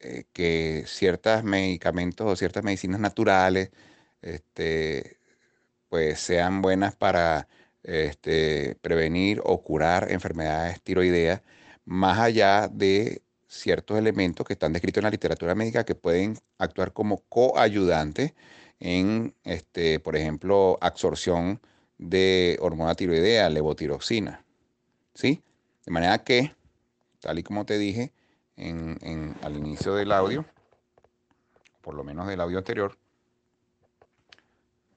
eh, que ciertos medicamentos o ciertas medicinas naturales este, pues sean buenas para este, prevenir o curar enfermedades tiroideas, más allá de ciertos elementos que están descritos en la literatura médica que pueden actuar como coayudantes en, este, por ejemplo, absorción de hormona tiroidea, levotiroxina. ¿Sí? De manera que, tal y como te dije en, al inicio del audio, por lo menos del audio anterior,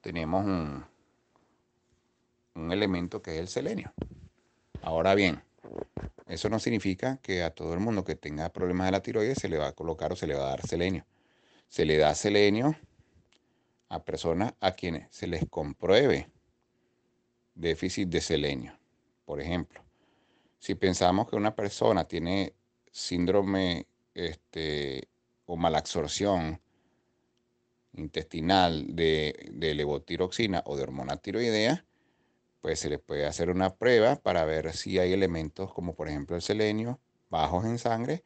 tenemos un, un elemento que es el selenio. Ahora bien, eso no significa que a todo el mundo que tenga problemas de la tiroides se le va a colocar o se le va a dar selenio. Se le da selenio a personas a quienes se les compruebe déficit de selenio. Por ejemplo, si pensamos que una persona tiene síndrome este, o malabsorción intestinal de, de levotiroxina o de hormona tiroidea, pues se le puede hacer una prueba para ver si hay elementos como por ejemplo el selenio bajos en sangre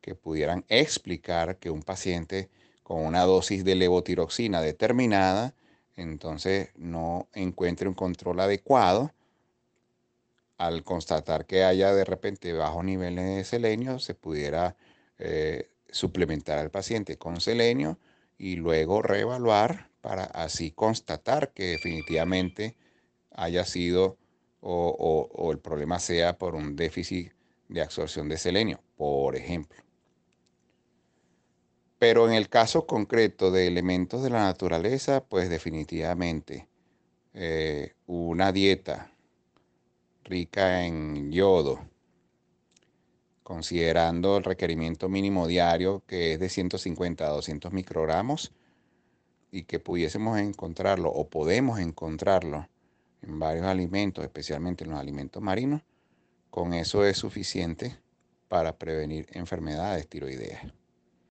que pudieran explicar que un paciente con una dosis de levotiroxina determinada entonces no encuentre un control adecuado al constatar que haya de repente bajos niveles de selenio, se pudiera eh, suplementar al paciente con selenio y luego reevaluar para así constatar que definitivamente haya sido o, el problema sea por un déficit de absorción de selenio, por ejemplo. Pero en el caso concreto de elementos de la naturaleza, pues definitivamente eh, una dieta rica en yodo, considerando el requerimiento mínimo diario que es de 150 a 200 microgramos y que pudiésemos encontrarlo o podemos encontrarlo en varios alimentos, especialmente en los alimentos marinos, con eso es suficiente para prevenir enfermedades tiroideas.